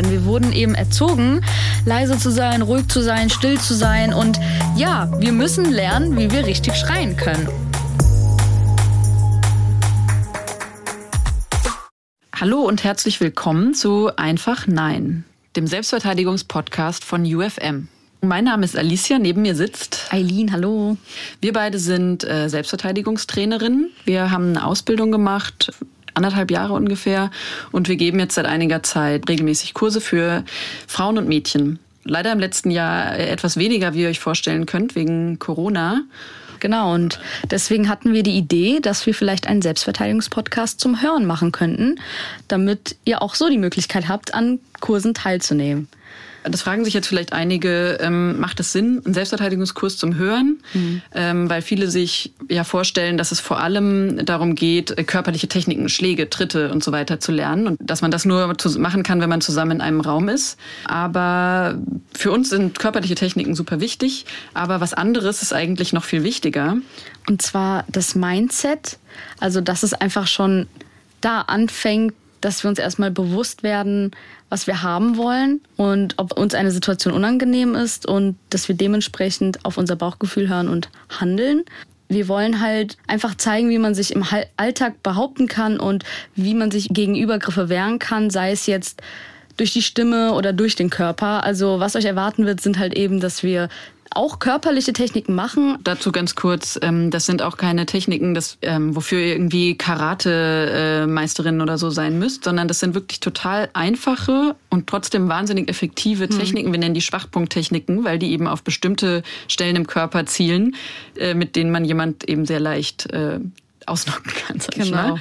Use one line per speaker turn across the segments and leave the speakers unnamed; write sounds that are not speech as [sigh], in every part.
Denn wir wurden eben erzogen, leise zu sein, ruhig zu sein, still zu sein. Und ja, wir müssen lernen, wie wir richtig schreien können.
Hallo und herzlich willkommen zu Einfach Nein, dem Selbstverteidigungspodcast von UFM. Mein Name ist Alicia, neben mir sitzt
Eileen, hallo.
Wir beide sind äh, Selbstverteidigungstrainerinnen. Wir haben eine Ausbildung gemacht, anderthalb Jahre ungefähr, und wir geben jetzt seit einiger Zeit regelmäßig Kurse für Frauen und Mädchen. Leider im letzten Jahr etwas weniger, wie ihr euch vorstellen könnt, wegen Corona.
Genau, und deswegen hatten wir die Idee, dass wir vielleicht einen Selbstverteidigungspodcast zum Hören machen könnten, damit ihr auch so die Möglichkeit habt, an Kursen teilzunehmen.
Das fragen sich jetzt vielleicht einige, ähm, macht es Sinn, einen Selbstverteidigungskurs zum Hören? Mhm. Ähm, weil viele sich ja vorstellen, dass es vor allem darum geht, äh, körperliche Techniken, Schläge, Tritte und so weiter zu lernen und dass man das nur machen kann, wenn man zusammen in einem Raum ist. Aber für uns sind körperliche Techniken super wichtig, aber was anderes ist eigentlich noch viel wichtiger.
Und zwar das Mindset, also dass es einfach schon da anfängt, dass wir uns erstmal bewusst werden, was wir haben wollen und ob uns eine Situation unangenehm ist und dass wir dementsprechend auf unser Bauchgefühl hören und handeln. Wir wollen halt einfach zeigen, wie man sich im Alltag behaupten kann und wie man sich gegen Übergriffe wehren kann, sei es jetzt durch die Stimme oder durch den Körper. Also was euch erwarten wird, sind halt eben, dass wir auch körperliche Techniken machen.
Dazu ganz kurz, ähm, das sind auch keine Techniken, das, ähm, wofür ihr irgendwie Karate-Meisterin oder so sein müsst, sondern das sind wirklich total einfache und trotzdem wahnsinnig effektive hm. Techniken. Wir nennen die Schwachpunkttechniken, weil die eben auf bestimmte Stellen im Körper zielen, äh, mit denen man jemand eben sehr leicht äh, ausnocken kann. Sag genau. Ich mal.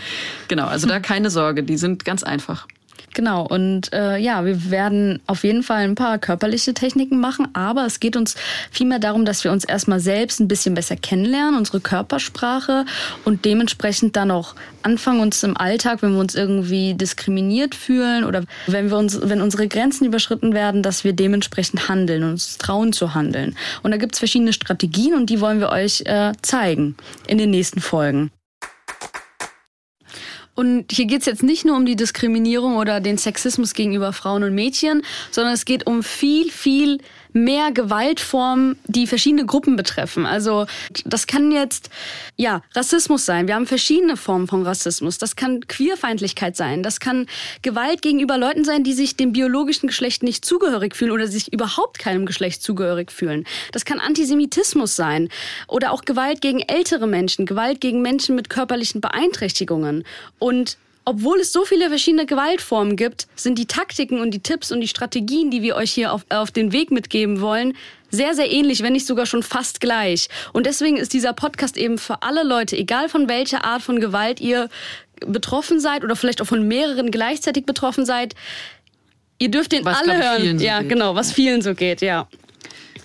Genau, also da [laughs] keine Sorge, die sind ganz einfach.
Genau, und äh, ja, wir werden auf jeden Fall ein paar körperliche Techniken machen, aber es geht uns vielmehr darum, dass wir uns erstmal selbst ein bisschen besser kennenlernen, unsere Körpersprache und dementsprechend dann auch anfangen, uns im Alltag, wenn wir uns irgendwie diskriminiert fühlen oder wenn wir uns, wenn unsere Grenzen überschritten werden, dass wir dementsprechend handeln und uns trauen zu handeln. Und da gibt es verschiedene Strategien und die wollen wir euch äh, zeigen in den nächsten Folgen. Und hier geht es jetzt nicht nur um die Diskriminierung oder den Sexismus gegenüber Frauen und Mädchen, sondern es geht um viel, viel mehr Gewaltformen, die verschiedene Gruppen betreffen. Also das kann jetzt ja Rassismus sein. Wir haben verschiedene Formen von Rassismus. Das kann Queerfeindlichkeit sein. Das kann Gewalt gegenüber Leuten sein, die sich dem biologischen Geschlecht nicht zugehörig fühlen oder sich überhaupt keinem Geschlecht zugehörig fühlen. Das kann Antisemitismus sein oder auch Gewalt gegen ältere Menschen, Gewalt gegen Menschen mit körperlichen Beeinträchtigungen und obwohl es so viele verschiedene Gewaltformen gibt, sind die Taktiken und die Tipps und die Strategien, die wir euch hier auf, auf den Weg mitgeben wollen, sehr, sehr ähnlich, wenn nicht sogar schon fast gleich. Und deswegen ist dieser Podcast eben für alle Leute, egal von welcher Art von Gewalt ihr betroffen seid oder vielleicht auch von mehreren gleichzeitig betroffen seid, ihr dürft den was, alle hören. So ja, geht. genau, was vielen so geht, ja.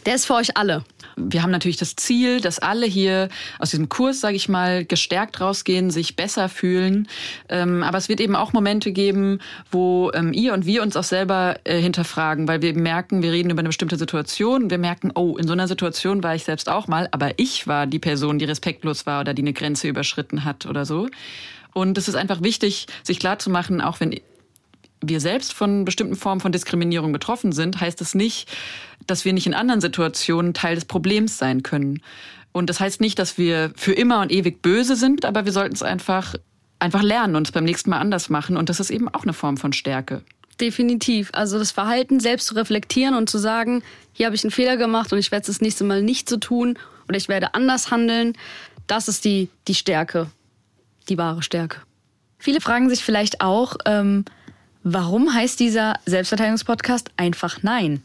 Der ist für euch alle
wir haben natürlich das Ziel, dass alle hier aus diesem Kurs, sage ich mal, gestärkt rausgehen, sich besser fühlen. Ähm, aber es wird eben auch Momente geben, wo ähm, ihr und wir uns auch selber äh, hinterfragen, weil wir merken, wir reden über eine bestimmte Situation. Wir merken, oh, in so einer Situation war ich selbst auch mal, aber ich war die Person, die respektlos war oder die eine Grenze überschritten hat oder so. Und es ist einfach wichtig, sich klarzumachen, auch wenn wir selbst von bestimmten Formen von Diskriminierung betroffen sind, heißt es nicht, dass wir nicht in anderen Situationen Teil des Problems sein können. Und das heißt nicht, dass wir für immer und ewig böse sind, aber wir sollten es einfach, einfach lernen und es beim nächsten Mal anders machen. Und das ist eben auch eine Form von Stärke.
Definitiv. Also das Verhalten selbst zu reflektieren und zu sagen, hier habe ich einen Fehler gemacht und ich werde es das nächste Mal nicht so tun oder ich werde anders handeln, das ist die, die Stärke, die wahre Stärke. Viele fragen sich vielleicht auch, ähm, Warum heißt dieser Selbstverteidigungspodcast einfach Nein?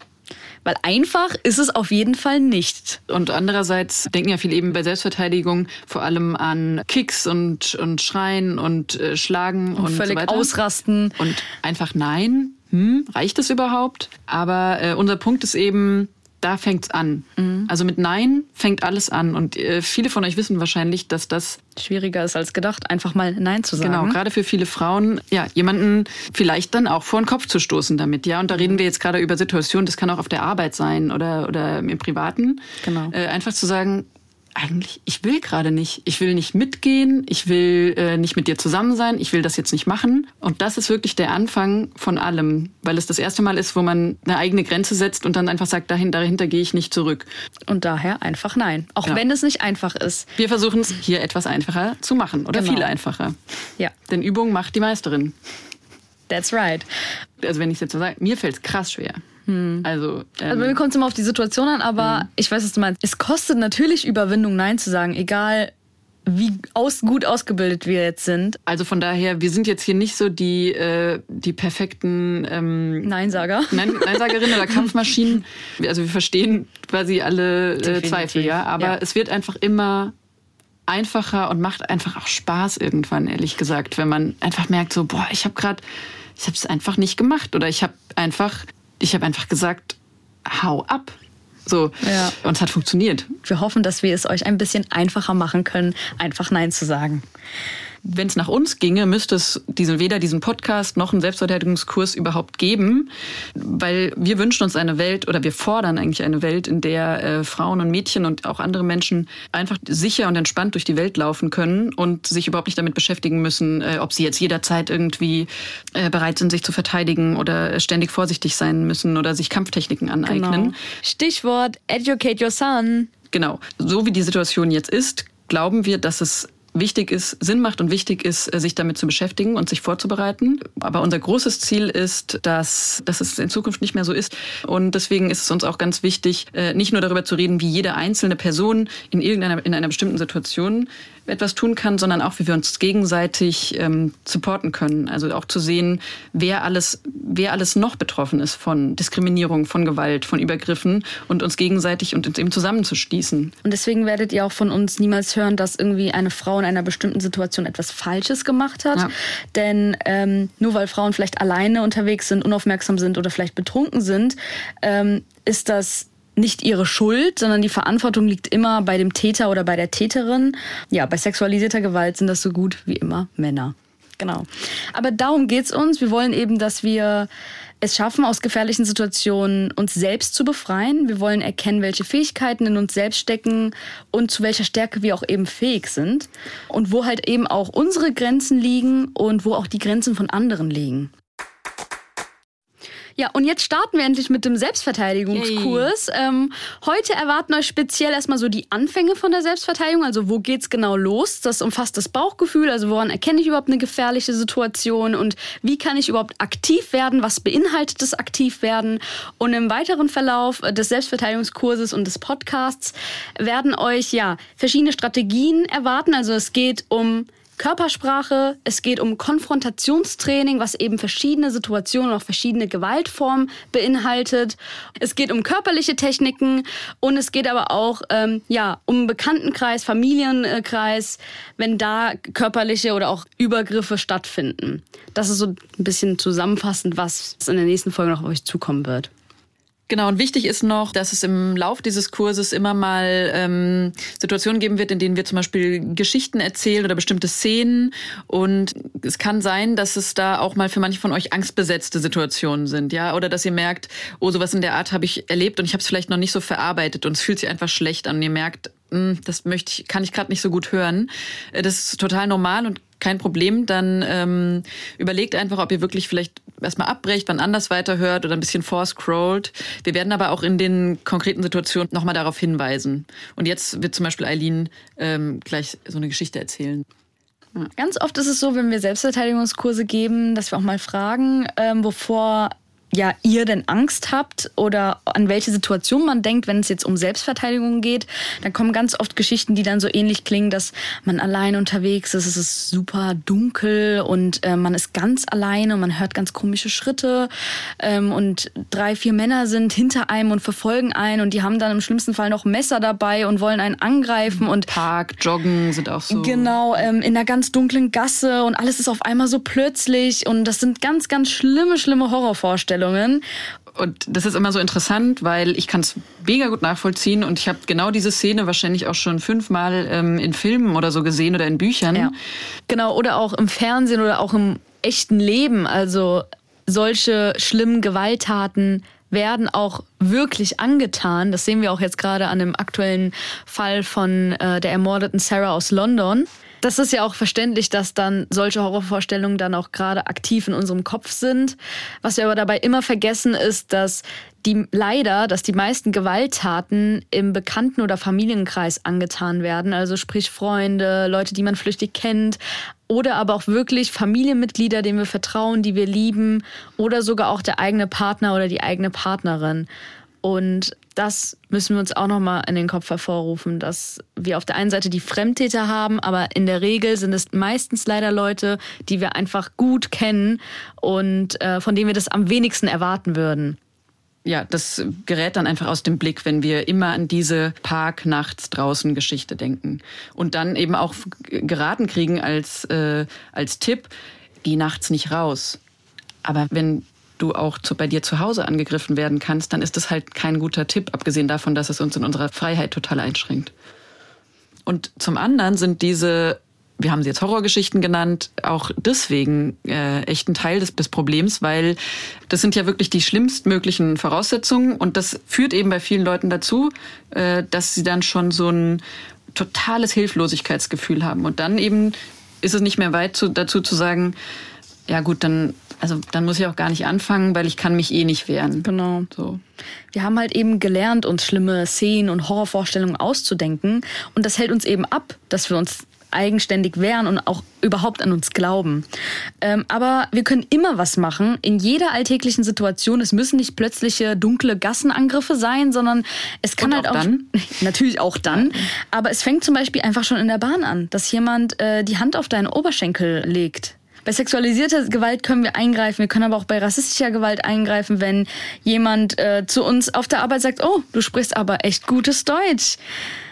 Weil einfach ist es auf jeden Fall nicht.
Und andererseits denken ja viele eben bei Selbstverteidigung vor allem an Kicks und, und Schreien und äh, Schlagen und, und
völlig
so
ausrasten.
Und einfach Nein. Hm, reicht es überhaupt? Aber äh, unser Punkt ist eben, da fängt's an. Mhm. Also mit Nein fängt alles an. Und äh, viele von euch wissen wahrscheinlich, dass das
schwieriger ist als gedacht, einfach mal Nein zu sagen.
Genau, gerade für viele Frauen, ja, jemanden vielleicht dann auch vor den Kopf zu stoßen damit, ja. Und da reden wir jetzt gerade über Situationen, das kann auch auf der Arbeit sein oder, oder im Privaten. Genau. Äh, einfach zu sagen, eigentlich, ich will gerade nicht. Ich will nicht mitgehen, ich will äh, nicht mit dir zusammen sein, ich will das jetzt nicht machen. Und das ist wirklich der Anfang von allem, weil es das erste Mal ist, wo man eine eigene Grenze setzt und dann einfach sagt, dahin, dahinter gehe ich nicht zurück.
Und daher einfach nein. Auch ja. wenn es nicht einfach ist.
Wir versuchen es hier etwas einfacher zu machen oder genau. viel einfacher.
Ja.
Denn Übung macht die Meisterin.
That's right.
Also wenn ich es jetzt so sage, mir fällt es krass schwer.
Hm. Also, ähm, also bei mir kommt es immer auf die Situation an, aber hm. ich weiß, was du meinst. Es kostet natürlich Überwindung, Nein zu sagen, egal wie aus, gut ausgebildet wir jetzt sind.
Also von daher, wir sind jetzt hier nicht so die, äh, die perfekten
ähm, Neinsager.
Nein, Neinsagerinnen oder [laughs] Kampfmaschinen. Also wir verstehen quasi alle äh, Zweifel, ja. Aber ja. es wird einfach immer einfacher und macht einfach auch Spaß irgendwann, ehrlich gesagt, wenn man einfach merkt, so, boah, ich habe gerade, ich habe es einfach nicht gemacht oder ich habe einfach ich habe einfach gesagt, hau ab. So. Ja. Und es hat funktioniert.
Wir hoffen, dass wir es euch ein bisschen einfacher machen können, einfach Nein zu sagen
wenn es nach uns ginge, müsste es diesen, weder diesen Podcast noch einen Selbstverteidigungskurs überhaupt geben, weil wir wünschen uns eine Welt oder wir fordern eigentlich eine Welt, in der äh, Frauen und Mädchen und auch andere Menschen einfach sicher und entspannt durch die Welt laufen können und sich überhaupt nicht damit beschäftigen müssen, äh, ob sie jetzt jederzeit irgendwie äh, bereit sind, sich zu verteidigen oder ständig vorsichtig sein müssen oder sich Kampftechniken aneignen. Genau.
Stichwort Educate Your Son.
Genau. So wie die Situation jetzt ist, glauben wir, dass es wichtig ist, Sinn macht und wichtig ist, äh, sich damit zu beschäftigen und sich vorzubereiten. Aber unser großes Ziel ist, dass, dass es in Zukunft nicht mehr so ist. Und deswegen ist es uns auch ganz wichtig, äh, nicht nur darüber zu reden, wie jede einzelne Person in irgendeiner, in einer bestimmten Situation etwas tun kann, sondern auch, wie wir uns gegenseitig ähm, supporten können. Also auch zu sehen, wer alles, wer alles noch betroffen ist von Diskriminierung, von Gewalt, von Übergriffen und uns gegenseitig und uns eben zusammenzuschließen.
Und deswegen werdet ihr auch von uns niemals hören, dass irgendwie eine Frau in einer bestimmten Situation etwas Falsches gemacht hat. Ja. Denn ähm, nur weil Frauen vielleicht alleine unterwegs sind, unaufmerksam sind oder vielleicht betrunken sind, ähm, ist das nicht ihre Schuld, sondern die Verantwortung liegt immer bei dem Täter oder bei der Täterin. Ja, bei sexualisierter Gewalt sind das so gut wie immer Männer. Genau. Aber darum geht's uns. Wir wollen eben, dass wir es schaffen, aus gefährlichen Situationen uns selbst zu befreien. Wir wollen erkennen, welche Fähigkeiten in uns selbst stecken und zu welcher Stärke wir auch eben fähig sind. Und wo halt eben auch unsere Grenzen liegen und wo auch die Grenzen von anderen liegen. Ja, und jetzt starten wir endlich mit dem Selbstverteidigungskurs. Ähm, heute erwarten euch speziell erstmal so die Anfänge von der Selbstverteidigung. Also wo geht's genau los? Das umfasst das Bauchgefühl. Also woran erkenne ich überhaupt eine gefährliche Situation und wie kann ich überhaupt aktiv werden? Was beinhaltet das aktiv werden? Und im weiteren Verlauf des Selbstverteidigungskurses und des Podcasts werden euch ja verschiedene Strategien erwarten. Also es geht um Körpersprache, es geht um Konfrontationstraining, was eben verschiedene Situationen und auch verschiedene Gewaltformen beinhaltet. Es geht um körperliche Techniken und es geht aber auch ähm, ja, um Bekanntenkreis, Familienkreis, wenn da körperliche oder auch Übergriffe stattfinden. Das ist so ein bisschen zusammenfassend, was in der nächsten Folge noch auf euch zukommen wird.
Genau, und wichtig ist noch, dass es im Lauf dieses Kurses immer mal ähm, Situationen geben wird, in denen wir zum Beispiel Geschichten erzählen oder bestimmte Szenen. Und es kann sein, dass es da auch mal für manche von euch angstbesetzte Situationen sind, ja, oder dass ihr merkt, oh, sowas in der Art habe ich erlebt und ich habe es vielleicht noch nicht so verarbeitet und es fühlt sich einfach schlecht an und ihr merkt, hm, das möchte ich, kann ich gerade nicht so gut hören. Äh, das ist total normal und kein Problem. Dann ähm, überlegt einfach, ob ihr wirklich vielleicht erstmal abbrecht, wann anders weiterhört oder ein bisschen vorscrollt. Wir werden aber auch in den konkreten Situationen nochmal darauf hinweisen. Und jetzt wird zum Beispiel Eileen ähm, gleich so eine Geschichte erzählen.
Ganz oft ist es so, wenn wir Selbstverteidigungskurse geben, dass wir auch mal fragen, ähm, wovor ja, ihr denn Angst habt oder an welche Situation man denkt, wenn es jetzt um Selbstverteidigung geht, dann kommen ganz oft Geschichten, die dann so ähnlich klingen, dass man allein unterwegs ist, es ist super dunkel und äh, man ist ganz alleine und man hört ganz komische Schritte ähm, und drei, vier Männer sind hinter einem und verfolgen einen und die haben dann im schlimmsten Fall noch Messer dabei und wollen einen angreifen und
Park, Joggen sind auch so.
Genau, ähm, in einer ganz dunklen Gasse und alles ist auf einmal so plötzlich und das sind ganz, ganz schlimme, schlimme Horrorvorstellungen. Vorstellungen.
Und das ist immer so interessant, weil ich kann es mega gut nachvollziehen und ich habe genau diese Szene wahrscheinlich auch schon fünfmal ähm, in Filmen oder so gesehen oder in Büchern. Ja.
Genau, oder auch im Fernsehen oder auch im echten Leben. Also solche schlimmen Gewalttaten werden auch wirklich angetan. Das sehen wir auch jetzt gerade an dem aktuellen Fall von äh, der ermordeten Sarah aus London. Das ist ja auch verständlich, dass dann solche Horrorvorstellungen dann auch gerade aktiv in unserem Kopf sind. Was wir aber dabei immer vergessen ist, dass die leider, dass die meisten Gewalttaten im Bekannten- oder Familienkreis angetan werden. Also sprich Freunde, Leute, die man flüchtig kennt. Oder aber auch wirklich Familienmitglieder, denen wir vertrauen, die wir lieben. Oder sogar auch der eigene Partner oder die eigene Partnerin. Und das müssen wir uns auch nochmal in den Kopf hervorrufen, dass wir auf der einen Seite die Fremdtäter haben, aber in der Regel sind es meistens leider Leute, die wir einfach gut kennen und äh, von denen wir das am wenigsten erwarten würden.
Ja, das gerät dann einfach aus dem Blick, wenn wir immer an diese Park nachts draußen Geschichte denken. Und dann eben auch geraten kriegen als, äh, als Tipp, geh nachts nicht raus. Aber wenn du auch zu, bei dir zu Hause angegriffen werden kannst, dann ist das halt kein guter Tipp, abgesehen davon, dass es uns in unserer Freiheit total einschränkt. Und zum anderen sind diese, wir haben sie jetzt Horrorgeschichten genannt, auch deswegen äh, echt ein Teil des, des Problems, weil das sind ja wirklich die schlimmstmöglichen Voraussetzungen und das führt eben bei vielen Leuten dazu, äh, dass sie dann schon so ein totales Hilflosigkeitsgefühl haben. Und dann eben ist es nicht mehr weit zu, dazu zu sagen, ja gut, dann also dann muss ich auch gar nicht anfangen, weil ich kann mich eh nicht wehren.
Genau. So. Wir haben halt eben gelernt, uns schlimme Szenen und Horrorvorstellungen auszudenken. Und das hält uns eben ab, dass wir uns eigenständig wehren und auch überhaupt an uns glauben. Ähm, aber wir können immer was machen in jeder alltäglichen Situation. Es müssen nicht plötzliche dunkle Gassenangriffe sein, sondern es kann
und
halt
auch,
auch
dann? [laughs]
natürlich auch dann. Aber es fängt zum Beispiel einfach schon in der Bahn an, dass jemand äh, die Hand auf deinen Oberschenkel legt. Bei sexualisierter Gewalt können wir eingreifen. Wir können aber auch bei rassistischer Gewalt eingreifen, wenn jemand äh, zu uns auf der Arbeit sagt, oh, du sprichst aber echt gutes Deutsch.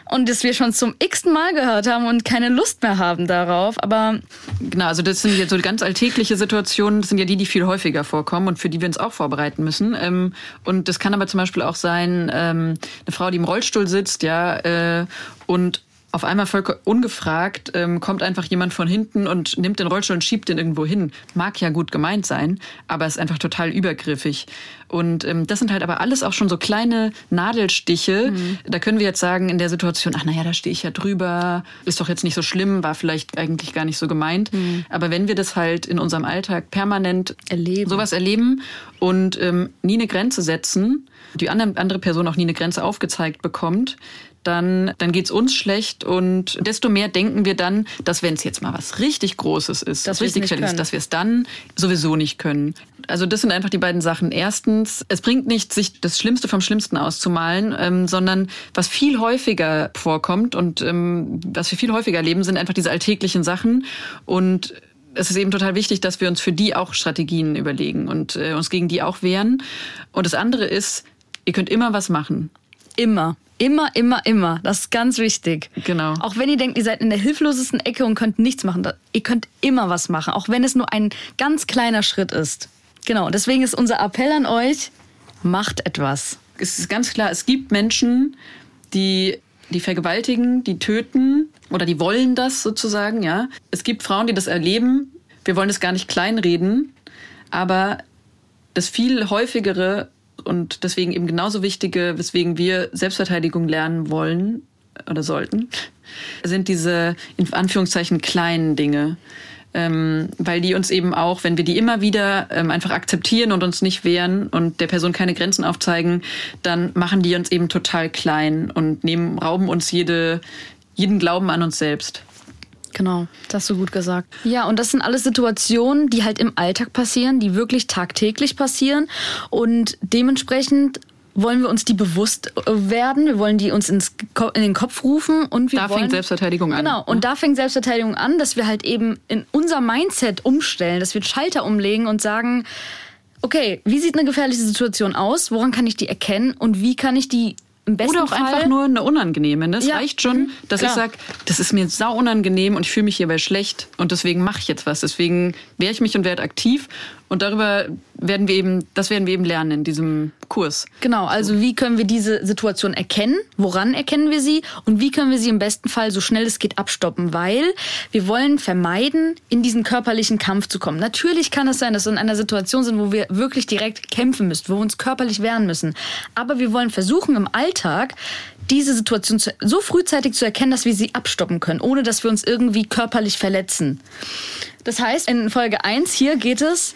Und das wir schon zum x-ten Mal gehört haben und keine Lust mehr haben darauf. Aber
genau, also das sind jetzt so ganz alltägliche Situationen, das sind ja die, die viel häufiger vorkommen und für die wir uns auch vorbereiten müssen. Ähm, und das kann aber zum Beispiel auch sein, ähm, eine Frau, die im Rollstuhl sitzt, ja, äh, und auf einmal voll ungefragt ähm, kommt einfach jemand von hinten und nimmt den Rollstuhl und schiebt den irgendwo hin. Mag ja gut gemeint sein, aber ist einfach total übergriffig. Und ähm, das sind halt aber alles auch schon so kleine Nadelstiche. Mhm. Da können wir jetzt sagen in der Situation, ach naja, da stehe ich ja drüber, ist doch jetzt nicht so schlimm, war vielleicht eigentlich gar nicht so gemeint. Mhm. Aber wenn wir das halt in unserem Alltag permanent
erleben.
sowas erleben und ähm, nie eine Grenze setzen, die andere Person auch nie eine Grenze aufgezeigt bekommt, dann, dann geht's uns schlecht und desto mehr denken wir dann, dass wenn es jetzt mal was richtig Großes ist,
das
richtig
ist,
dass wir es dann sowieso nicht können. Also das sind einfach die beiden Sachen. Erstens, es bringt nichts, sich das Schlimmste vom Schlimmsten auszumalen, ähm, sondern was viel häufiger vorkommt und ähm, was wir viel häufiger erleben, sind einfach diese alltäglichen Sachen und es ist eben total wichtig, dass wir uns für die auch Strategien überlegen und äh, uns gegen die auch wehren. Und das andere ist, ihr könnt immer was machen.
Immer. Immer, immer, immer. Das ist ganz wichtig.
Genau.
Auch wenn ihr denkt, ihr seid in der hilflosesten Ecke und könnt nichts machen, ihr könnt immer was machen, auch wenn es nur ein ganz kleiner Schritt ist. Genau, deswegen ist unser Appell an euch, macht etwas.
Es ist ganz klar, es gibt Menschen, die die vergewaltigen, die töten oder die wollen das sozusagen, ja. Es gibt Frauen, die das erleben. Wir wollen es gar nicht kleinreden, aber das viel häufigere und deswegen eben genauso wichtige, weswegen wir Selbstverteidigung lernen wollen oder sollten, sind diese in Anführungszeichen kleinen Dinge. Ähm, weil die uns eben auch, wenn wir die immer wieder ähm, einfach akzeptieren und uns nicht wehren und der Person keine Grenzen aufzeigen, dann machen die uns eben total klein und nehmen, rauben uns jede, jeden Glauben an uns selbst.
Genau, das hast du gut gesagt. Ja, und das sind alles Situationen, die halt im Alltag passieren, die wirklich tagtäglich passieren. Und dementsprechend wollen wir uns die bewusst äh, werden, wir wollen die uns ins, in den Kopf rufen und wir
da
wollen,
fängt Selbstverteidigung an.
Genau, und da fängt Selbstverteidigung an, dass wir halt eben in unser Mindset umstellen, dass wir Schalter umlegen und sagen, okay, wie sieht eine gefährliche Situation aus? Woran kann ich die erkennen und wie kann ich die
Oder auch
Fall,
einfach nur eine unangenehme. Das
Ja,
reicht schon,
mhm,
dass
klar.
ich sage, das ist mir sau unangenehm und ich fühle mich hierbei schlecht und deswegen mache ich jetzt was. Deswegen wehre ich mich und werde aktiv Und darüber werden wir eben, das werden wir eben lernen in diesem Kurs.
Genau, also wie können wir diese Situation erkennen? Woran erkennen wir sie? Und wie können wir sie im besten Fall so schnell es geht abstoppen? Weil wir wollen vermeiden, in diesen körperlichen Kampf zu kommen. Natürlich kann es sein, dass wir in einer Situation sind, wo wir wirklich direkt kämpfen müssen, wo wir uns körperlich wehren müssen. Aber wir wollen versuchen, im Alltag diese Situation so frühzeitig zu erkennen, dass wir sie abstoppen können, ohne dass wir uns irgendwie körperlich verletzen. Das heißt, in Folge 1 hier geht es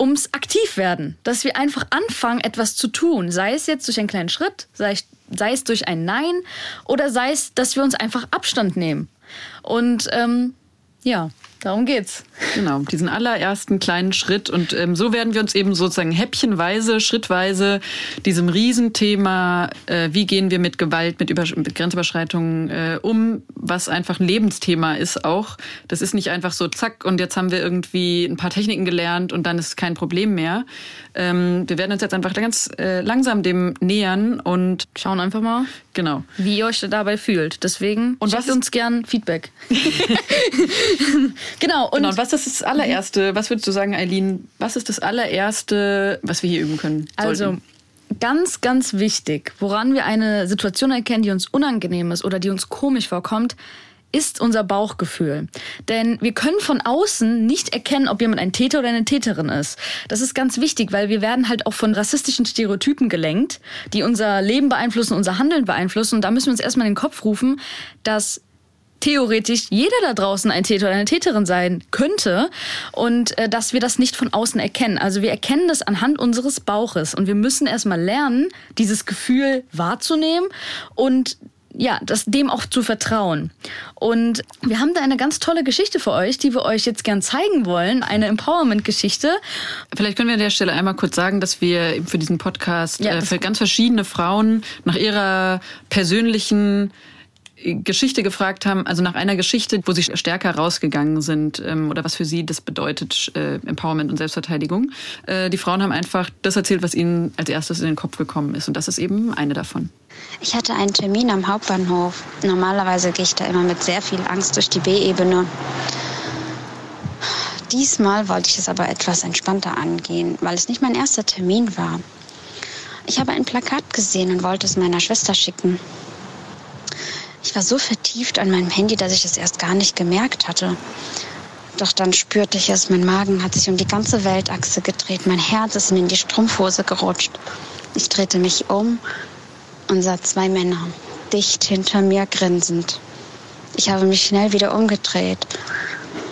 ums Aktivwerden, dass wir einfach anfangen, etwas zu tun, sei es jetzt durch einen kleinen Schritt, sei, sei es durch ein Nein oder sei es, dass wir uns einfach Abstand nehmen. Und ähm, ja, Darum geht's.
Genau, diesen allerersten kleinen Schritt. Und ähm, so werden wir uns eben sozusagen häppchenweise, schrittweise diesem Riesenthema, äh, wie gehen wir mit Gewalt, mit, Über mit Grenzüberschreitungen äh, um, was einfach ein Lebensthema ist auch. Das ist nicht einfach so, zack, und jetzt haben wir irgendwie ein paar Techniken gelernt und dann ist kein Problem mehr. Ähm, wir werden uns jetzt einfach ganz äh, langsam dem nähern und
schauen einfach mal,
genau.
wie ihr euch dabei fühlt. Deswegen
und was uns gern Feedback. [laughs]
Genau.
Und, genau. und was ist das allererste? Was würdest du sagen, Eileen? Was ist das allererste, was wir hier üben können?
Sollten? Also ganz, ganz wichtig, woran wir eine Situation erkennen, die uns unangenehm ist oder die uns komisch vorkommt, ist unser Bauchgefühl. Denn wir können von außen nicht erkennen, ob jemand ein Täter oder eine Täterin ist. Das ist ganz wichtig, weil wir werden halt auch von rassistischen Stereotypen gelenkt, die unser Leben beeinflussen, unser Handeln beeinflussen. Und da müssen wir uns erstmal in den Kopf rufen, dass theoretisch jeder da draußen ein Täter oder eine Täterin sein könnte und äh, dass wir das nicht von außen erkennen. Also wir erkennen das anhand unseres Bauches und wir müssen erstmal lernen, dieses Gefühl wahrzunehmen und ja, das dem auch zu vertrauen. Und wir haben da eine ganz tolle Geschichte für euch, die wir euch jetzt gern zeigen wollen, eine Empowerment-Geschichte.
Vielleicht können wir an der Stelle einmal kurz sagen, dass wir für diesen Podcast ja, äh, für ganz verschiedene Frauen nach ihrer persönlichen Geschichte gefragt haben, also nach einer Geschichte, wo sie stärker rausgegangen sind ähm, oder was für sie das bedeutet, äh, Empowerment und Selbstverteidigung. Äh, die Frauen haben einfach das erzählt, was ihnen als erstes in den Kopf gekommen ist und das ist eben eine davon.
Ich hatte einen Termin am Hauptbahnhof. Normalerweise gehe ich da immer mit sehr viel Angst durch die B-Ebene. Diesmal wollte ich es aber etwas entspannter angehen, weil es nicht mein erster Termin war. Ich habe ein Plakat gesehen und wollte es meiner Schwester schicken. Ich war so vertieft an meinem Handy, dass ich es erst gar nicht gemerkt hatte. Doch dann spürte ich es, mein Magen hat sich um die ganze Weltachse gedreht, mein Herz ist mir in die Strumpfhose gerutscht. Ich drehte mich um und sah zwei Männer, dicht hinter mir grinsend. Ich habe mich schnell wieder umgedreht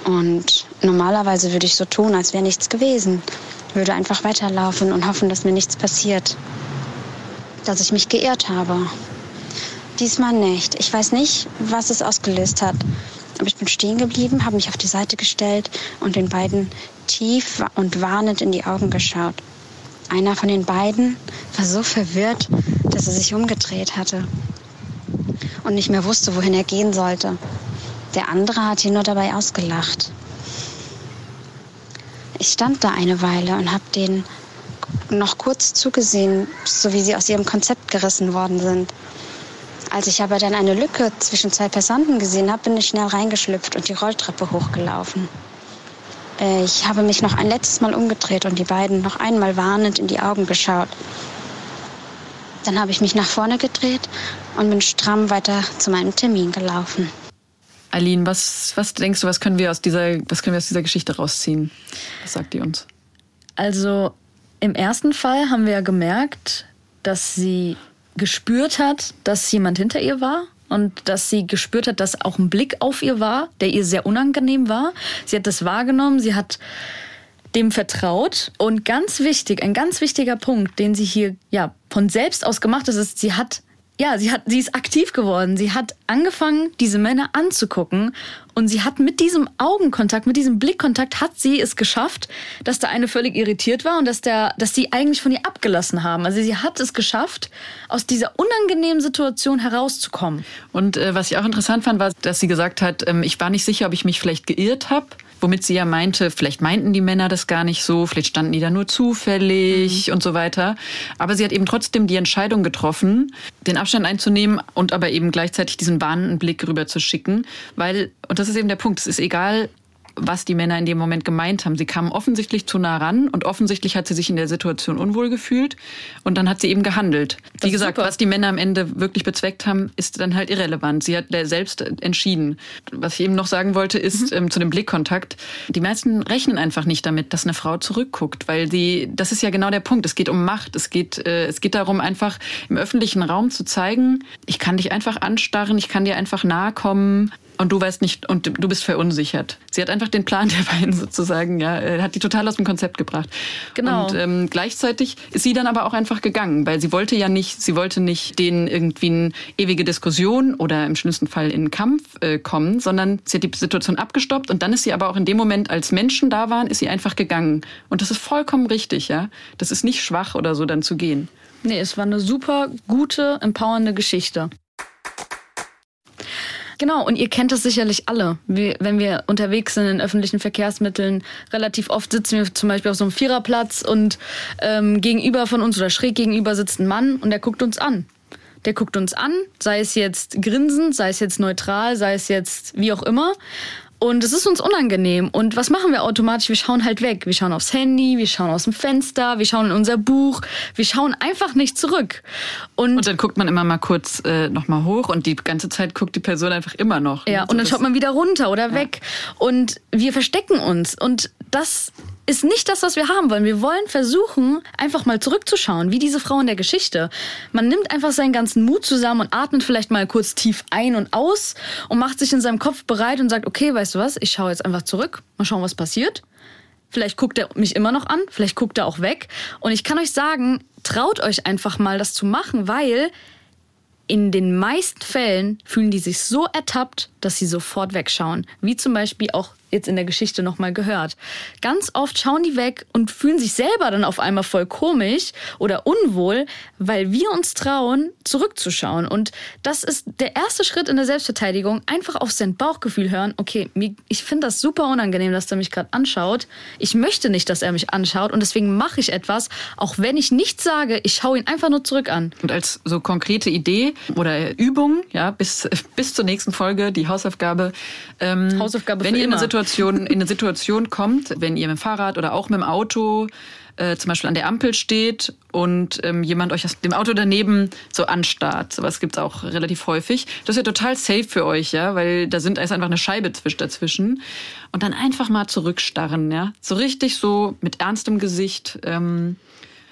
und normalerweise würde ich so tun, als wäre nichts gewesen. Würde einfach weiterlaufen und hoffen, dass mir nichts passiert. Dass ich mich geirrt habe. Diesmal nicht. Ich weiß nicht, was es ausgelöst hat. Aber ich bin stehen geblieben, habe mich auf die Seite gestellt und den beiden tief und warnend in die Augen geschaut. Einer von den beiden war so verwirrt, dass er sich umgedreht hatte und nicht mehr wusste, wohin er gehen sollte. Der andere hat ihn nur dabei ausgelacht. Ich stand da eine Weile und habe denen noch kurz zugesehen, so wie sie aus ihrem Konzept gerissen worden sind. Als ich aber dann eine Lücke zwischen zwei Passanten gesehen habe, bin ich schnell reingeschlüpft und die Rolltreppe hochgelaufen. Äh, ich habe mich noch ein letztes Mal umgedreht und die beiden noch einmal warnend in die Augen geschaut. Dann habe ich mich nach vorne gedreht und bin stramm weiter zu meinem Termin gelaufen.
Aline, was, was denkst du, was können wir aus dieser, was können wir aus dieser Geschichte rausziehen? Was sagt die uns?
Also im ersten Fall haben wir ja gemerkt, dass sie gespürt hat, dass jemand hinter ihr war und dass sie gespürt hat, dass auch ein Blick auf ihr war, der ihr sehr unangenehm war. Sie hat das wahrgenommen, sie hat dem vertraut und ganz wichtig, ein ganz wichtiger Punkt, den sie hier ja von selbst aus gemacht hat, ist, sie hat ja, sie hat, sie ist aktiv geworden. Sie hat angefangen, diese Männer anzugucken und sie hat mit diesem Augenkontakt, mit diesem Blickkontakt, hat sie es geschafft, dass der eine völlig irritiert war und dass der, dass sie eigentlich von ihr abgelassen haben. Also sie hat es geschafft, aus dieser unangenehmen Situation herauszukommen.
Und äh, was ich auch interessant fand, war, dass sie gesagt hat, ähm, ich war nicht sicher, ob ich mich vielleicht geirrt habe womit sie ja meinte, vielleicht meinten die Männer das gar nicht so, vielleicht standen die da nur zufällig mhm. und so weiter. Aber sie hat eben trotzdem die Entscheidung getroffen, den Abstand einzunehmen und aber eben gleichzeitig diesen warnenden Blick rüber zu schicken, weil, und das ist eben der Punkt, es ist egal, was die Männer in dem Moment gemeint haben. Sie kamen offensichtlich zu nah ran und offensichtlich hat sie sich in der Situation unwohl gefühlt und dann hat sie eben gehandelt. Wie gesagt, super. was die Männer am Ende wirklich bezweckt haben, ist dann halt irrelevant. Sie hat selbst entschieden. Was ich eben noch sagen wollte, ist mhm. ähm, zu dem Blickkontakt. Die meisten rechnen einfach nicht damit, dass eine Frau zurückguckt, weil sie, das ist ja genau der Punkt. Es geht um Macht. Es geht, äh, es geht darum, einfach im öffentlichen Raum zu zeigen, ich kann dich einfach anstarren, ich kann dir einfach nahe kommen und du weißt nicht und du bist verunsichert. Sie hat einfach den Plan [laughs] der beiden sozusagen, ja, äh, hat die total aus dem Konzept gebracht. Genau. Und ähm, gleichzeitig ist sie dann aber auch einfach gegangen, weil sie wollte ja nicht, sie wollte nicht denen irgendwie eine ewige Diskussion oder im schlimmsten Fall in einen Kampf äh, kommen, sondern sie hat die Situation abgestoppt und dann ist sie aber auch in dem Moment, als Menschen da waren, ist sie einfach gegangen. Und das ist vollkommen richtig, ja. Das ist nicht schwach oder so dann zu gehen.
Nee, es war eine super gute, empowernde Geschichte. Genau, und ihr kennt das sicherlich alle. Wir, wenn wir unterwegs sind in öffentlichen Verkehrsmitteln, relativ oft sitzen wir zum Beispiel auf so einem Viererplatz und ähm, gegenüber von uns oder schräg gegenüber sitzt ein Mann und der guckt uns an. Der guckt uns an, sei es jetzt grinsend, sei es jetzt neutral, sei es jetzt wie auch immer. Und es ist uns unangenehm. Und was machen wir automatisch? Wir schauen halt weg. Wir schauen aufs Handy, wir schauen aus dem Fenster, wir schauen in unser Buch. Wir schauen einfach nicht zurück.
Und, und dann guckt man immer mal kurz äh, nochmal hoch und die ganze Zeit guckt die Person einfach immer noch.
Ja, und dann schaut man wieder runter oder ja. weg. Und wir verstecken uns. Und das ist nicht das, was wir haben wollen. Wir wollen versuchen, einfach mal zurückzuschauen, wie diese Frau in der Geschichte. Man nimmt einfach seinen ganzen Mut zusammen und atmet vielleicht mal kurz tief ein und aus und macht sich in seinem Kopf bereit und sagt, okay, weißt du was, ich schaue jetzt einfach zurück, mal schauen, was passiert. Vielleicht guckt er mich immer noch an, vielleicht guckt er auch weg. Und ich kann euch sagen, traut euch einfach mal, das zu machen, weil in den meisten Fällen fühlen die sich so ertappt, dass sie sofort wegschauen. Wie zum Beispiel auch jetzt in der Geschichte nochmal gehört. Ganz oft schauen die weg und fühlen sich selber dann auf einmal voll komisch oder unwohl, weil wir uns trauen, zurückzuschauen. Und das ist der erste Schritt in der Selbstverteidigung. Einfach auf sein Bauchgefühl hören. Okay, ich finde das super unangenehm, dass er mich gerade anschaut. Ich möchte nicht, dass er mich anschaut und deswegen mache ich etwas, auch wenn ich nichts sage. Ich schaue ihn einfach nur zurück an.
Und als so konkrete Idee oder Übung, ja, bis, bis zur nächsten Folge, die Hausaufgabe.
Ähm, Hausaufgabe
wenn
ihr
immer. eine Situation, in eine Situation kommt, wenn ihr mit dem Fahrrad oder auch mit dem Auto äh, zum Beispiel an der Ampel steht und ähm, jemand euch aus dem Auto daneben so anstarrt. Sowas gibt's auch relativ häufig. Das ist ja total safe für euch, ja, weil da sind ist einfach eine Scheibe dazwischen. Und dann einfach mal zurückstarren, ja. So richtig so mit ernstem Gesicht. Ähm,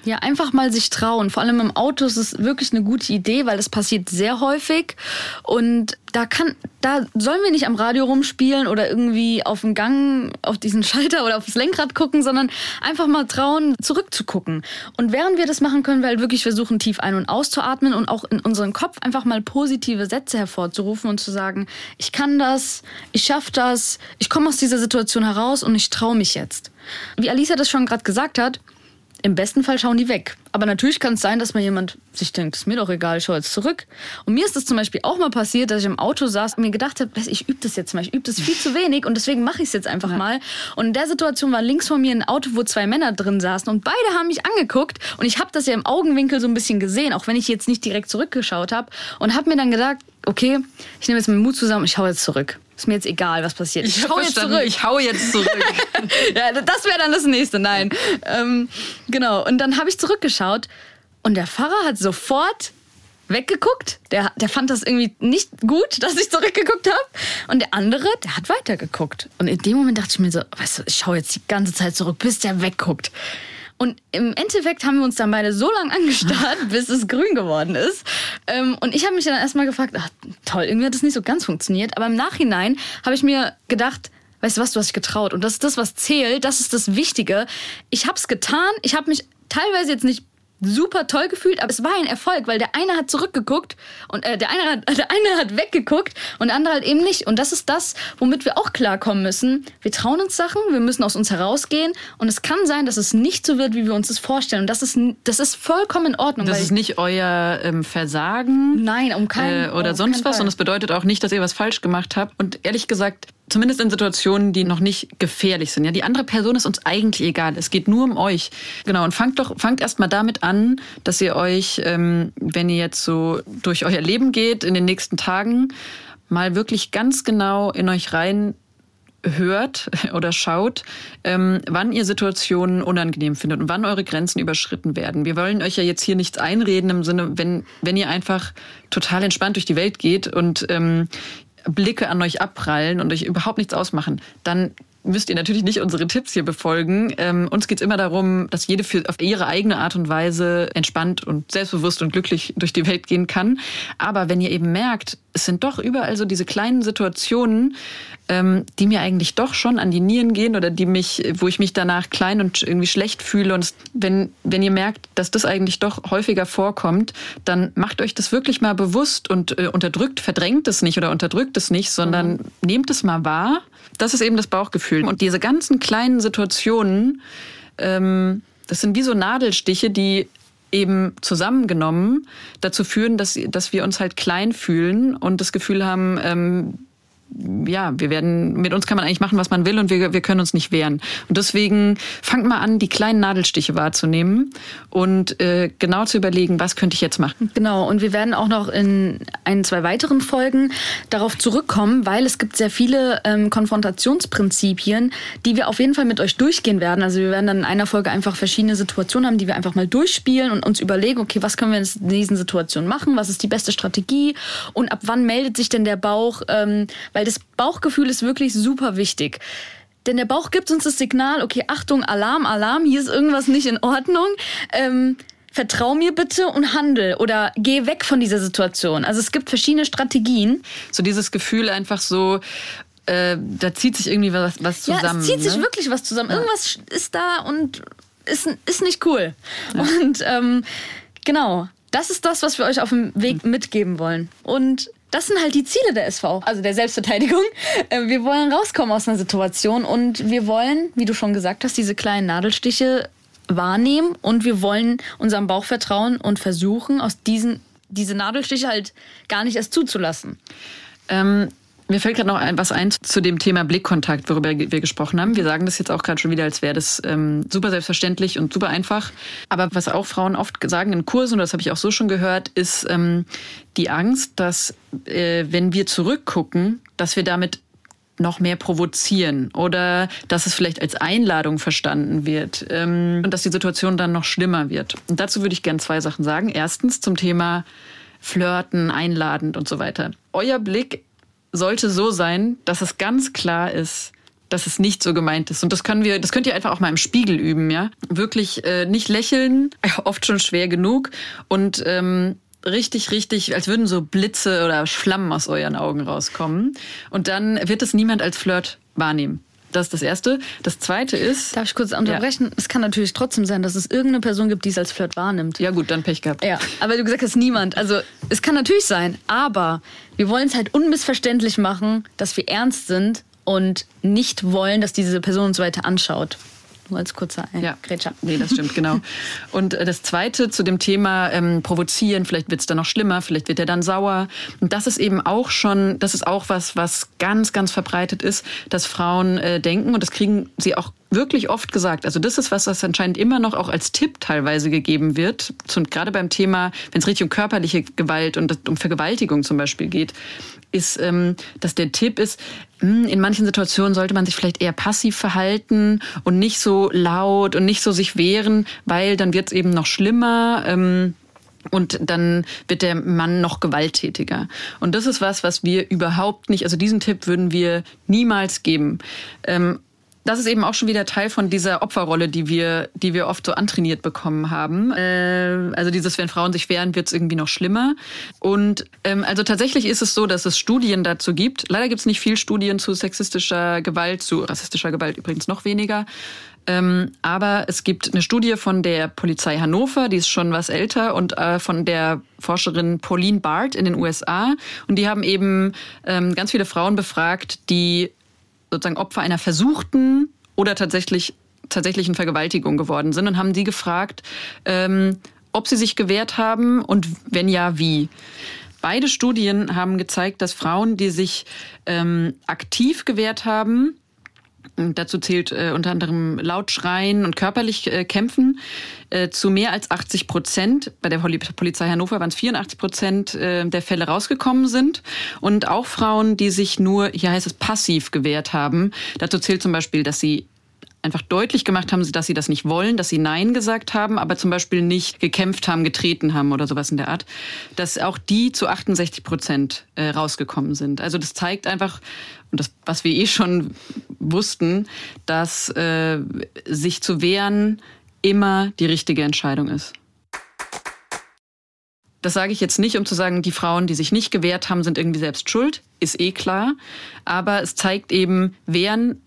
ja, einfach mal sich trauen. Vor allem im Auto ist es wirklich eine gute Idee, weil das passiert sehr häufig. Und da kann, da sollen wir nicht am Radio rumspielen oder irgendwie auf den Gang, auf diesen Schalter oder aufs Lenkrad gucken, sondern einfach mal trauen, zurückzugucken. Und während wir das machen, können wir halt wirklich versuchen, tief ein- und auszuatmen und auch in unseren Kopf einfach mal positive Sätze hervorzurufen und zu sagen, ich kann das, ich schaffe das, ich komme aus dieser Situation heraus und ich traue mich jetzt. Wie Alisa das schon gerade gesagt hat, im besten Fall schauen die weg. Aber natürlich kann es sein, dass mal jemand sich denkt, ist mir doch egal, ich schaue jetzt zurück. Und mir ist das zum Beispiel auch mal passiert, dass ich im Auto saß und mir gedacht habe, ich übe das jetzt mal, ich übe das viel zu wenig und deswegen mache ich es jetzt einfach mal. Und in der Situation war links von mir ein Auto, wo zwei Männer drin saßen und beide haben mich angeguckt und ich habe das ja im Augenwinkel so ein bisschen gesehen, auch wenn ich jetzt nicht direkt zurückgeschaut habe und habe mir dann gedacht, okay, ich nehme jetzt meinen Mut zusammen, ich schaue jetzt zurück. Ist mir jetzt egal, was passiert.
Ich, ich hau jetzt zurück. Ich hau jetzt zurück. [laughs]
ja, das wäre dann das nächste. Nein. Ähm, genau. Und dann habe ich zurückgeschaut und der Pfarrer hat sofort weggeguckt. Der, der fand das irgendwie nicht gut, dass ich zurückgeguckt habe. Und der andere, der hat weitergeguckt. Und in dem Moment dachte ich mir so, weißt du, ich schaue jetzt die ganze Zeit zurück, bis der wegguckt. Und im Endeffekt haben wir uns dann beide so lange angestarrt, [laughs] bis es grün geworden ist. Ähm, und ich habe mich dann erstmal gefragt, ach toll, irgendwie hat das nicht so ganz funktioniert. Aber im Nachhinein habe ich mir gedacht, weißt du was, du hast dich getraut. Und das ist das, was zählt, das ist das Wichtige. Ich habe es getan, ich habe mich teilweise jetzt nicht super toll gefühlt, aber es war ein Erfolg, weil der eine hat zurückgeguckt und äh, der, eine hat, [laughs] der eine hat weggeguckt und der andere halt eben nicht. Und das ist das, womit wir auch klarkommen müssen. Wir trauen uns Sachen, wir müssen aus uns herausgehen und es kann sein, dass es nicht so wird, wie wir uns das vorstellen. Und das ist, das ist vollkommen in Ordnung.
Das ist nicht euer ähm, Versagen.
Nein, um keinen
äh, Oder um sonst was. Fall. Und es bedeutet auch nicht, dass ihr was falsch gemacht habt. Und ehrlich gesagt, zumindest in Situationen, die noch nicht gefährlich sind. Ja, die andere Person ist uns eigentlich egal. Es geht nur um euch. Genau. Und fangt doch, fangt erst mal damit an, dass ihr euch, ähm, wenn ihr jetzt so durch euer Leben geht in den nächsten Tagen, mal wirklich ganz genau in euch rein hört [laughs] oder schaut, ähm, wann ihr Situationen unangenehm findet und wann eure Grenzen überschritten werden. Wir wollen euch ja jetzt hier nichts einreden im Sinne, wenn, wenn ihr einfach total entspannt durch die Welt geht und ähm, Blicke an euch abprallen und euch überhaupt nichts ausmachen, dann müsst ihr natürlich nicht unsere Tipps hier befolgen. Ähm, uns geht's immer darum, dass jede für, auf ihre eigene Art und Weise entspannt und selbstbewusst und glücklich durch die Welt gehen kann. Aber wenn ihr eben merkt, es sind doch überall so diese kleinen Situationen, ähm, die mir eigentlich doch schon an die Nieren gehen oder die mich, wo ich mich danach klein und irgendwie schlecht fühle. Und wenn, wenn ihr merkt, dass das eigentlich doch häufiger vorkommt, dann macht euch das wirklich mal bewusst und äh, unterdrückt, verdrängt es nicht oder unterdrückt es nicht, sondern mhm. nehmt es mal wahr. Das ist eben das Bauchgefühl. Und diese ganzen kleinen Situationen, ähm, das sind wie so Nadelstiche, die eben zusammengenommen dazu führen, dass, dass wir uns halt klein fühlen und das Gefühl haben, ähm, ja, wir werden, mit uns kann man eigentlich machen, was man will und wir, wir können uns nicht wehren. Und deswegen fangt mal an, die kleinen Nadelstiche wahrzunehmen und äh, genau zu überlegen, was könnte ich jetzt machen.
Genau, und wir werden auch noch in ein, zwei weiteren Folgen darauf zurückkommen, weil es gibt sehr viele ähm, Konfrontationsprinzipien, die wir auf jeden Fall mit euch durchgehen werden. Also wir werden dann in einer Folge einfach verschiedene Situationen haben, die wir einfach mal durchspielen und uns überlegen, okay, was können wir in diesen Situationen machen, was ist die beste Strategie und ab wann meldet sich denn der Bauch, ähm, weil das Bauchgefühl ist wirklich super wichtig. Denn der Bauch gibt uns das Signal, okay, Achtung, Alarm, Alarm, hier ist irgendwas nicht in Ordnung. Ähm, vertrau mir bitte und handel oder geh weg von dieser Situation. Also es gibt verschiedene Strategien.
So dieses Gefühl einfach so, äh, da zieht sich irgendwie was, was zusammen.
Ja, es zieht
ne?
sich wirklich was zusammen. Ja. Irgendwas ist da und ist, ist nicht cool. Ja. Und ähm, genau, das ist das, was wir euch auf dem Weg mitgeben wollen. Und das sind halt die Ziele der SV, also der Selbstverteidigung. Äh, wir wollen rauskommen aus einer Situation und wir wollen, wie du schon gesagt hast, diese kleinen Nadelstiche wahrnehmen und wir wollen unserem Bauch vertrauen und versuchen, aus diesen diese Nadelstiche halt gar nicht erst zuzulassen.
Ähm, mir fällt gerade noch ein, was ein zu dem Thema Blickkontakt, worüber wir gesprochen haben. Wir sagen das jetzt auch gerade schon wieder, als wäre das ähm, super selbstverständlich und super einfach. Aber was auch Frauen oft sagen in Kursen, und das habe ich auch so schon gehört, ist ähm, die Angst, dass äh, wenn wir zurückgucken, dass wir damit noch mehr provozieren oder dass es vielleicht als Einladung verstanden wird ähm, und dass die Situation dann noch schlimmer wird. Und dazu würde ich gerne zwei Sachen sagen. Erstens zum Thema Flirten, einladend und so weiter. Euer Blick sollte so sein, dass es ganz klar ist, dass es nicht so gemeint ist. Und das können wir, das könnt ihr einfach auch mal im Spiegel üben, ja. Wirklich äh, nicht lächeln, [laughs] oft schon schwer genug und ähm, richtig, richtig, als würden so Blitze oder Flammen aus euren Augen rauskommen. Und dann wird es niemand als Flirt wahrnehmen. Das ist das Erste. Das Zweite ist...
Darf ich kurz unterbrechen? Ja. Es kann natürlich trotzdem sein, dass es irgendeine Person gibt, die es als Flirt wahrnimmt.
Ja gut, dann Pech gehabt.
Ja, aber du gesagt hast, niemand. Also es kann natürlich sein, aber wir wollen es halt unmissverständlich machen, dass wir ernst sind und nicht wollen, dass diese Person uns weiter anschaut. Nur als kurzer
ja. Grätscher. Nee, das stimmt, genau. Und äh, das Zweite zu dem Thema ähm, provozieren, vielleicht wird es dann noch schlimmer, vielleicht wird er dann sauer. Und das ist eben auch schon, das ist auch was, was ganz, ganz verbreitet ist, dass Frauen äh, denken, und das kriegen sie auch wirklich oft gesagt. Also das ist was, was anscheinend immer noch auch als Tipp teilweise gegeben wird. Und gerade beim Thema, wenn es richtig um körperliche Gewalt und um Vergewaltigung zum Beispiel geht, ist, ähm, dass der Tipp ist, hm, in manchen Situationen sollte man sich vielleicht eher passiv verhalten und nicht so laut und nicht so sich wehren, weil dann wird es eben noch schlimmer. Ähm, und dann wird der Mann noch gewalttätiger. Und das ist was, was wir überhaupt nicht, also diesen Tipp würden wir niemals geben. Ähm, das ist eben auch schon wieder Teil von dieser Opferrolle, die wir, die wir oft so antrainiert bekommen haben. Äh, also dieses, wenn Frauen sich wehren, wird es irgendwie noch schlimmer. Und ähm, also tatsächlich ist es so, dass es Studien dazu gibt. Leider gibt es nicht viel Studien zu sexistischer Gewalt, zu rassistischer Gewalt übrigens noch weniger. Ähm, aber es gibt eine Studie von der Polizei Hannover, die ist schon was älter, und äh, von der Forscherin Pauline Bart in den USA. Und die haben eben ähm, ganz viele Frauen befragt, die sozusagen Opfer einer versuchten oder tatsächlich tatsächlichen Vergewaltigung geworden sind und haben die gefragt, ähm, ob sie sich gewehrt haben und wenn ja, wie. Beide Studien haben gezeigt, dass Frauen, die sich ähm, aktiv gewehrt haben, Dazu zählt äh, unter anderem laut schreien und körperlich äh, kämpfen. Äh, zu mehr als 80 Prozent, bei der Polizei Hannover waren es 84 Prozent äh, der Fälle rausgekommen sind. Und auch Frauen, die sich nur, hier heißt es, passiv gewehrt haben. Dazu zählt zum Beispiel, dass sie einfach deutlich gemacht haben, dass sie das nicht wollen, dass sie Nein gesagt haben, aber zum Beispiel nicht gekämpft haben, getreten haben oder sowas in der Art, dass auch die zu 68 Prozent äh, rausgekommen sind. Also das zeigt einfach, und das, was wir eh schon wussten, dass äh, sich zu wehren immer die richtige Entscheidung ist. Das sage ich jetzt nicht, um zu sagen, die Frauen, die sich nicht gewehrt haben, sind irgendwie selbst schuld, ist eh klar. Aber es zeigt eben, Wehren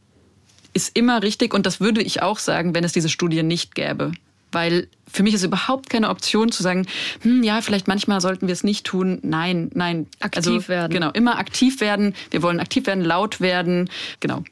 ist immer richtig und das würde ich auch sagen, wenn es diese Studie nicht gäbe. Weil für mich ist überhaupt keine Option zu sagen, hm, ja, vielleicht manchmal sollten wir es nicht tun. Nein, nein.
Aktiv also, werden.
Genau, immer aktiv werden. Wir wollen aktiv werden, laut werden. Genau.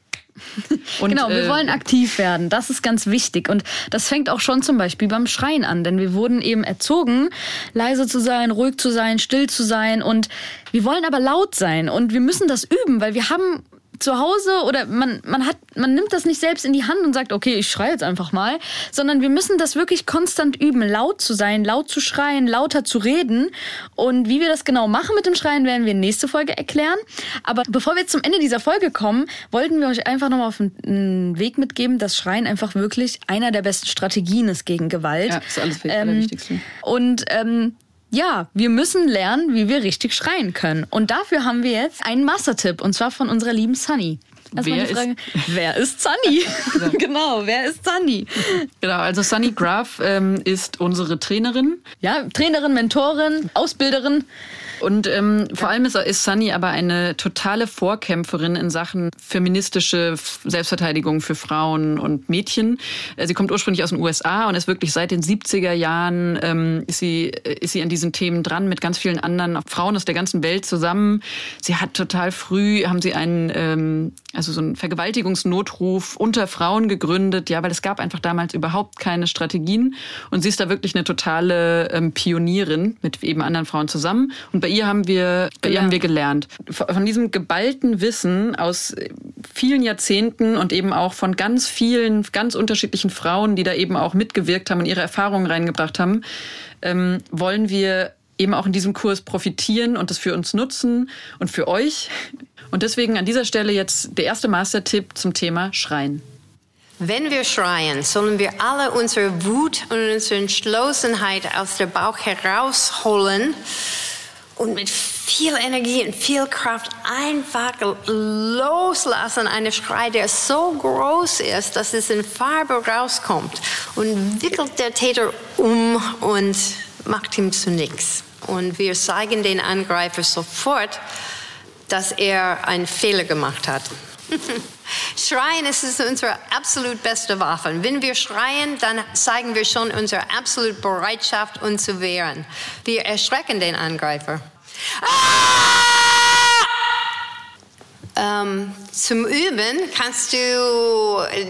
[laughs]
Und, genau, wir äh, wollen aktiv werden. Das ist ganz wichtig. Und das fängt auch schon zum Beispiel beim Schreien an. Denn wir wurden eben erzogen, leise zu sein, ruhig zu sein, still zu sein. Und wir wollen aber laut sein. Und wir müssen das üben, weil wir haben zu Hause oder man, man hat, man nimmt das nicht selbst in die Hand und sagt, okay, ich schreie jetzt einfach mal, sondern wir müssen das wirklich konstant üben, laut zu sein, laut zu schreien, lauter zu reden. Und wie wir das genau machen mit dem Schreien, werden wir in nächste Folge erklären. Aber bevor wir zum Ende dieser Folge kommen, wollten wir euch einfach nochmal auf den Weg mitgeben, dass Schreien einfach wirklich einer der besten Strategien ist gegen Gewalt.
Ja, das ist alles ähm, Allerwichtigste.
Und ähm, ja, wir müssen lernen, wie wir richtig schreien können. Und dafür haben wir jetzt einen Mastertipp und zwar von unserer lieben Sunny.
Erstmal wer
die Frage, ist, [laughs] wer ist Sunny? [laughs] genau, wer ist Sunny?
Genau, also Sunny Graf ähm, ist unsere Trainerin.
Ja, Trainerin, Mentorin, Ausbilderin.
Und ähm, vor allem ist, ist Sunny aber eine totale Vorkämpferin in Sachen feministische Selbstverteidigung für Frauen und Mädchen. Äh, sie kommt ursprünglich aus den USA und ist wirklich seit den 70er Jahren ähm, ist, sie, äh, ist sie an diesen Themen dran mit ganz vielen anderen Frauen aus der ganzen Welt zusammen. Sie hat total früh, haben sie einen, ähm, also so einen Vergewaltigungsnotruf unter Frauen gegründet, ja, weil es gab einfach damals überhaupt keine Strategien. Und sie ist da wirklich eine totale ähm, Pionierin mit eben anderen Frauen zusammen. Und bei ihr haben wir, bei ihr haben wir gelernt. Von diesem geballten Wissen aus vielen Jahrzehnten und eben auch von ganz vielen, ganz unterschiedlichen Frauen, die da eben auch mitgewirkt haben und ihre Erfahrungen reingebracht haben, ähm, wollen wir eben auch in diesem Kurs profitieren und das für uns nutzen und für euch. Und deswegen an dieser Stelle jetzt der erste Mastertipp zum Thema Schreien.
Wenn wir schreien, sollen wir alle unsere Wut und unsere Entschlossenheit aus dem Bauch herausholen und mit viel Energie und viel Kraft einfach loslassen. Eine Schrei, der so groß ist, dass es in Farbe rauskommt und wickelt der Täter um und macht ihm zu nichts. Und wir zeigen den Angreifer sofort, dass er einen Fehler gemacht hat. [laughs] Schreien ist unsere absolut beste Waffe. Wenn wir schreien, dann zeigen wir schon unsere absolute Bereitschaft, uns zu wehren. Wir erschrecken den Angreifer. Ah! Ähm, zum Üben kannst du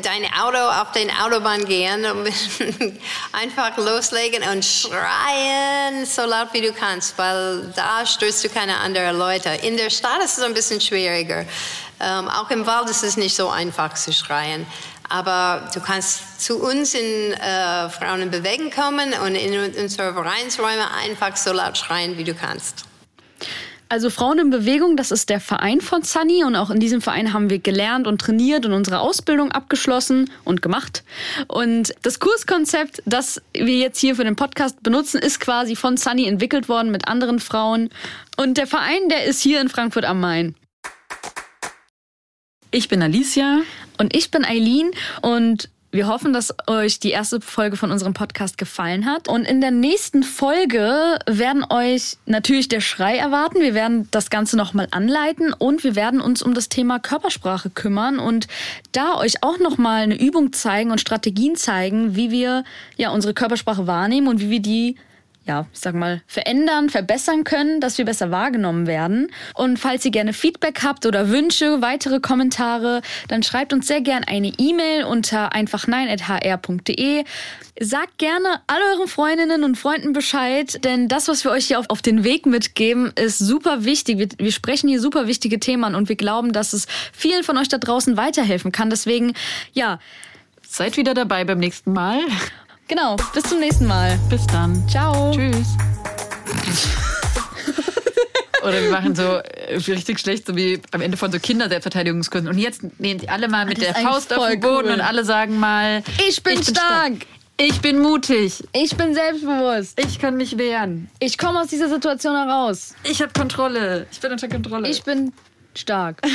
dein Auto auf den Autobahn gehen und [laughs] einfach loslegen und schreien so laut wie du kannst, weil da stößt du keine anderen Leute. In der Stadt ist es ein bisschen schwieriger. Ähm, auch im Wald ist es nicht so einfach zu schreien. Aber du kannst zu uns in äh, Frauen in Bewegung kommen und in unsere Vereinsräume einfach so laut schreien, wie du kannst.
Also Frauen in Bewegung, das ist der Verein von Sunny und auch in diesem Verein haben wir gelernt und trainiert und unsere Ausbildung abgeschlossen und gemacht. Und das Kurskonzept, das wir jetzt hier für den Podcast benutzen, ist quasi von Sunny entwickelt worden mit anderen Frauen. Und der Verein, der ist hier in Frankfurt am Main.
Ich bin Alicia.
Und ich bin Eileen. Und wir hoffen, dass euch die erste Folge von unserem Podcast gefallen hat. Und in der nächsten Folge werden euch natürlich der Schrei erwarten. Wir werden das Ganze nochmal anleiten und wir werden uns um das Thema Körpersprache kümmern und da euch auch nochmal eine Übung zeigen und Strategien zeigen, wie wir ja unsere Körpersprache wahrnehmen und wie wir die ja, ich sag mal, verändern, verbessern können, dass wir besser wahrgenommen werden. Und falls ihr gerne Feedback habt oder Wünsche, weitere Kommentare, dann schreibt uns sehr gerne eine E-Mail unter einfachnein.hr.de. Sagt gerne all euren Freundinnen und Freunden Bescheid, denn das, was wir euch hier auf, auf den Weg mitgeben, ist super wichtig. Wir, wir sprechen hier super wichtige Themen und wir glauben, dass es vielen von euch da draußen weiterhelfen kann. Deswegen, ja.
Seid wieder dabei beim nächsten Mal.
Genau, bis zum nächsten Mal.
Bis dann.
Ciao.
Tschüss. [laughs] Oder wir machen so äh, richtig schlecht, so wie am Ende von so Kinderselbstverteidigungskursen. Und jetzt nehmen die alle mal mit
Das
der Faust auf den Boden
cool.
und alle sagen mal:
Ich bin stark.
Ich bin mutig.
Ich bin selbstbewusst.
Ich kann mich wehren.
Ich komme aus dieser Situation heraus.
Ich habe Kontrolle. Ich bin unter Kontrolle.
Ich bin stark. [laughs]